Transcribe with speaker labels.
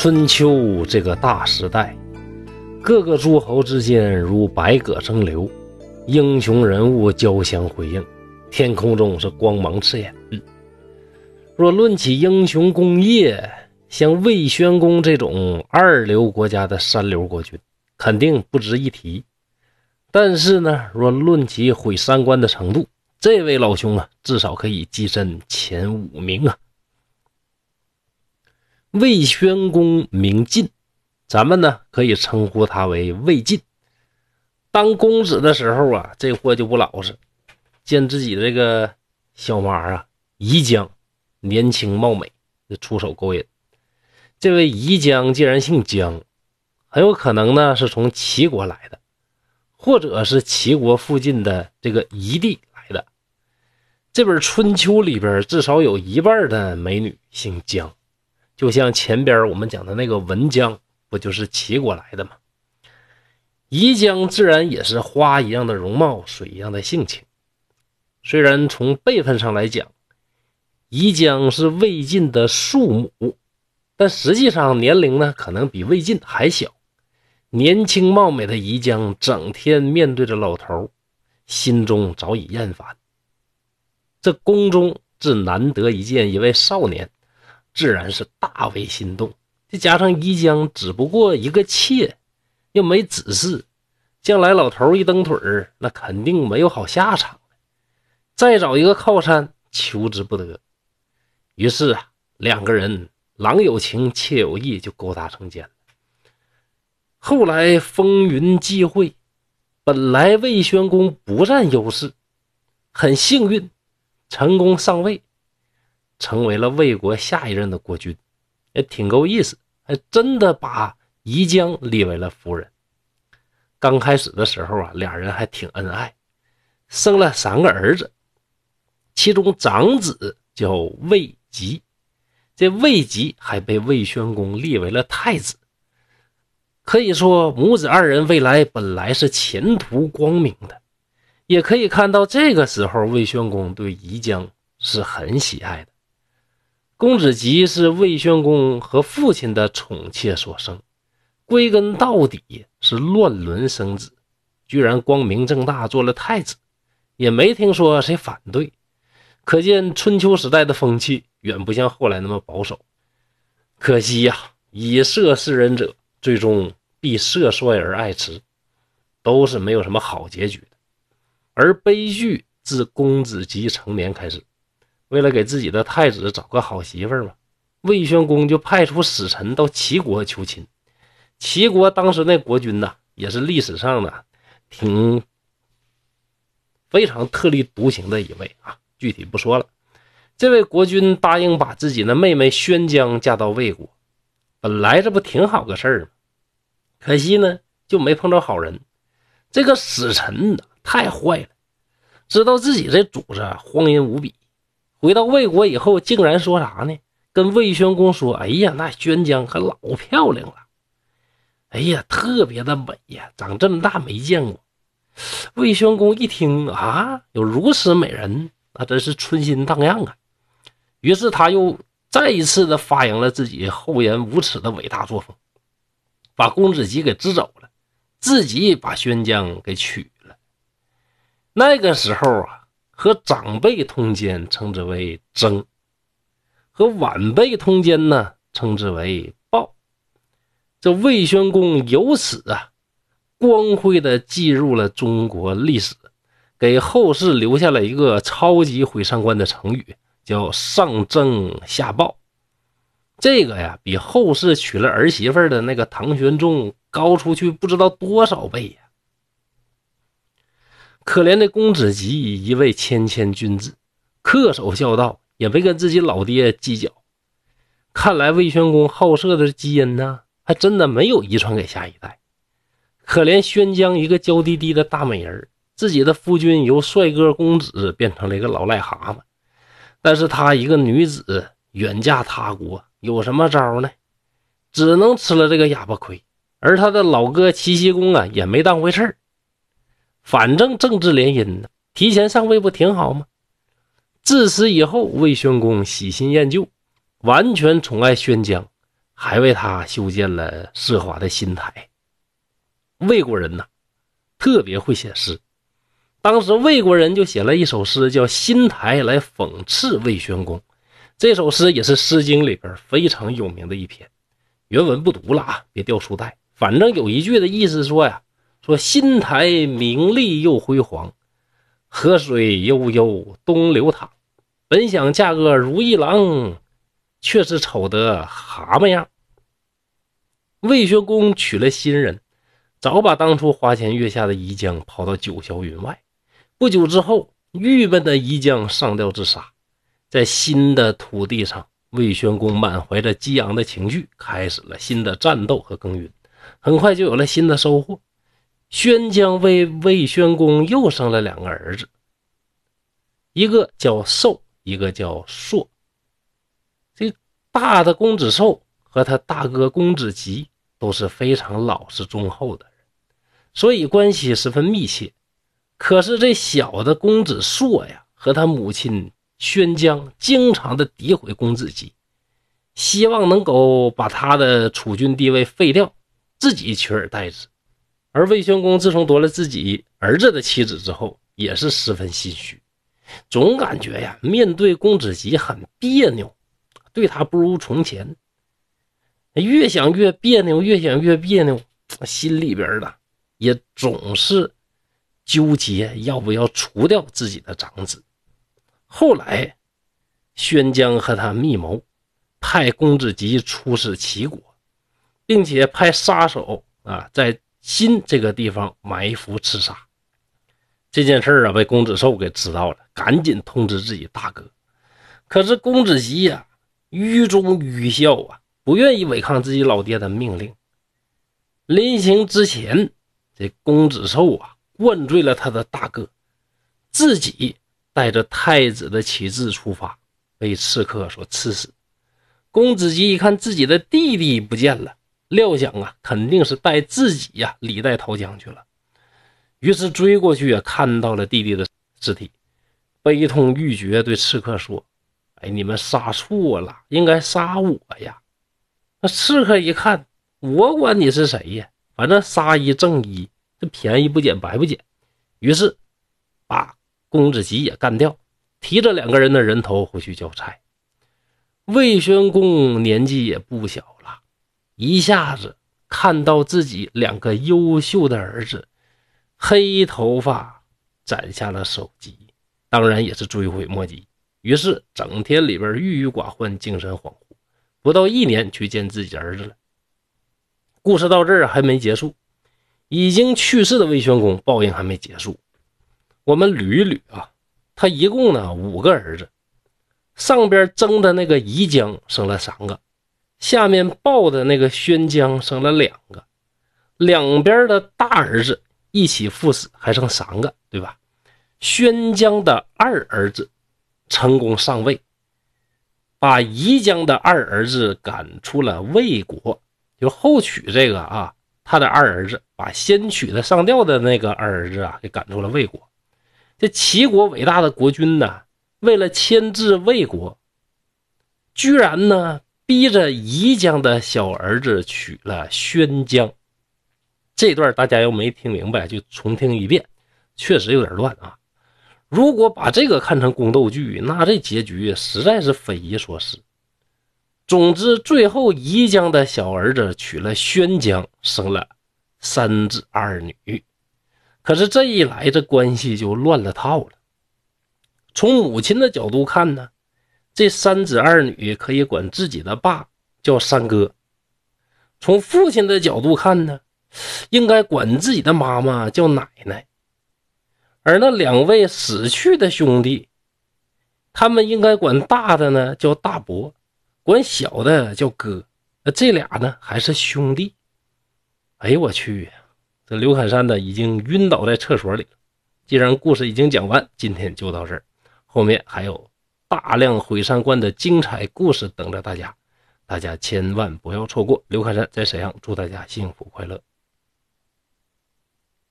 Speaker 1: 春秋这个大时代，各个诸侯之间如百舸争流，英雄人物交相辉映，天空中是光芒刺眼。若论起英雄功业，像魏宣公这种二流国家的三流国君，肯定不值一提。但是呢，若论起毁三观的程度，这位老兄啊，至少可以跻身前五名啊。魏宣公名晋，咱们呢可以称呼他为魏晋。当公子的时候啊，这货就不老实，见自己这个小马啊，宜姜年轻貌美，就出手勾引。这位宜姜既然姓姜，很有可能呢是从齐国来的，或者是齐国附近的这个夷地来的。这本《春秋》里边至少有一半的美女姓姜。就像前边我们讲的那个文姜，不就是齐国来的吗？宜姜自然也是花一样的容貌，水一样的性情。虽然从辈分上来讲，宜姜是魏晋的庶母，但实际上年龄呢，可能比魏晋还小。年轻貌美的宜姜，整天面对着老头，心中早已厌烦。这宫中自难得一见一位少年。自然是大为心动，再加上宜江只不过一个妾，又没子嗣，将来老头一蹬腿，那肯定没有好下场。再找一个靠山，求之不得。于是啊，两个人郎有情，妾有意，就勾搭成奸了。后来风云际会，本来魏宣公不占优势，很幸运，成功上位。成为了魏国下一任的国君，也挺够意思，还真的把宜姜立为了夫人。刚开始的时候啊，俩人还挺恩爱，生了三个儿子，其中长子叫魏吉，这魏吉还被魏宣公立为了太子。可以说母子二人未来本来是前途光明的，也可以看到这个时候魏宣公对宜姜是很喜爱的。公子吉是魏宣公和父亲的宠妾所生，归根到底是乱伦生子，居然光明正大做了太子，也没听说谁反对。可见春秋时代的风气远不像后来那么保守。可惜呀，以色侍人者，最终必色衰而爱弛，都是没有什么好结局的。而悲剧自公子吉成年开始。为了给自己的太子找个好媳妇儿嘛，魏宣公就派出使臣到齐国求亲。齐国当时那国君呐，也是历史上的挺非常特立独行的一位啊，具体不说了。这位国君答应把自己的妹妹宣姜嫁到魏国，本来这不挺好个事儿吗？可惜呢，就没碰着好人。这个使臣呢，太坏了，知道自己这主子荒淫无比。回到魏国以后，竟然说啥呢？跟魏宣公说：“哎呀，那宣姜可老漂亮了，哎呀，特别的美呀，长这么大没见过。”魏宣公一听啊，有如此美人，那真是春心荡漾啊。于是他又再一次的发扬了自己厚颜无耻的伟大作风，把公子吉给支走了，自己把宣姜给娶了。那个时候啊。和长辈通奸，称之为争；和晚辈通奸呢，称之为暴。这魏宣公由此啊，光辉的记入了中国历史，给后世留下了一个超级毁三观的成语，叫上争下暴。这个呀，比后世娶了儿媳妇的那个唐玄宗高出去不知道多少倍呀。可怜的公子吉，一位谦谦君子，恪守孝道，也没跟自己老爹计较。看来魏宣公好色的基因呢，还真的没有遗传给下一代。可怜宣姜一个娇滴滴的大美人，自己的夫君由帅哥公子变成了一个老癞蛤蟆。但是她一个女子远嫁他国，有什么招呢？只能吃了这个哑巴亏。而他的老哥齐僖公啊，也没当回事儿。反正政治联姻呢，提前上位不挺好吗？自此以后，魏宣公喜新厌旧，完全宠爱宣姜，还为他修建了奢华的新台。魏国人呢，特别会写诗。当时魏国人就写了一首诗，叫《新台》，来讽刺魏宣公。这首诗也是《诗经》里边非常有名的一篇。原文不读了啊，别掉书袋。反正有一句的意思说呀，说新台明丽又辉煌，河水悠悠东流淌。本想嫁个如意郎，却是丑得蛤蟆样。魏宣公娶了新人，早把当初花前月下的宜江抛到九霄云外。不久之后，郁闷的宜江上吊自杀。在新的土地上，魏宣公满怀着激昂的情绪，开始了新的战斗和耕耘。很快就有了新的收获。宣姜为魏宣公又生了两个儿子，一个叫寿，一个叫硕。这大的公子寿和他大哥公子吉都是非常老实忠厚的人，所以关系十分密切。可是这小的公子硕呀，和他母亲宣姜经常的诋毁公子吉，希望能够把他的储君地位废掉，自己取而代之。而魏宣公自从夺了自己儿子的妻子之后，也是十分心虚，总感觉呀，面对公子吉很别扭，对他不如从前。越想越别扭，越想越别扭，心里边的也总是。纠结要不要除掉自己的长子。后来，宣姜和他密谋，派公子吉出使齐国，并且派杀手啊在新这个地方埋伏刺杀。这件事啊被公子寿给知道了，赶紧通知自己大哥。可是公子吉呀，愚忠愚孝啊，不愿意违抗自己老爹的命令。临行之前，这公子寿啊。灌醉了他的大哥，自己带着太子的旗帜出发，被刺客所刺死。公子吉一看自己的弟弟不见了，料想啊，肯定是带自己呀李代投江去了，于是追过去啊，看到了弟弟的尸体，悲痛欲绝，对刺客说：“哎，你们杀错了，应该杀我呀！”那刺客一看，我管你是谁呀，反正杀一赠一。这便宜不捡白不捡，于是把公子吉也干掉，提着两个人的人头回去交差。魏宣公年纪也不小，一下子看到自己两个优秀的儿子黑头发斩下了首级，当然也是追悔莫及。于是整天里边郁郁寡欢，精神恍惚，不到一年去见自己儿子了。故事到这儿还没结束。已经去世的魏宣公报应还没结束，我们捋一捋啊，他一共呢五个儿子，上边争的那个宜江生了三个，下面抱的那个宣姜生了两个，两边的大儿子一起赴死，还剩三个，对吧？宣姜的二儿子成功上位，把宜姜的二儿子赶出了魏国，就后娶这个啊。他的二儿子把先娶的上吊的那个二儿子啊给赶出了魏国。这齐国伟大的国君呢，为了牵制魏国，居然呢逼着宜江的小儿子娶了宣姜。这段大家要没听明白，就重听一遍，确实有点乱啊。如果把这个看成宫斗剧，那这结局实在是匪夷所思。总之，最后宜江的小儿子娶了宣姜，生了三子二女。可是这一来，这关系就乱了套了。从母亲的角度看呢，这三子二女可以管自己的爸叫三哥；从父亲的角度看呢，应该管自己的妈妈叫奶奶。而那两位死去的兄弟，他们应该管大的呢叫大伯。管小的叫哥，这俩呢还是兄弟？哎呦我去！这刘侃山呢已经晕倒在厕所里了。既然故事已经讲完，今天就到这儿，后面还有大量毁三观的精彩故事等着大家，大家千万不要错过。刘开山在沈阳，祝大家幸福快乐。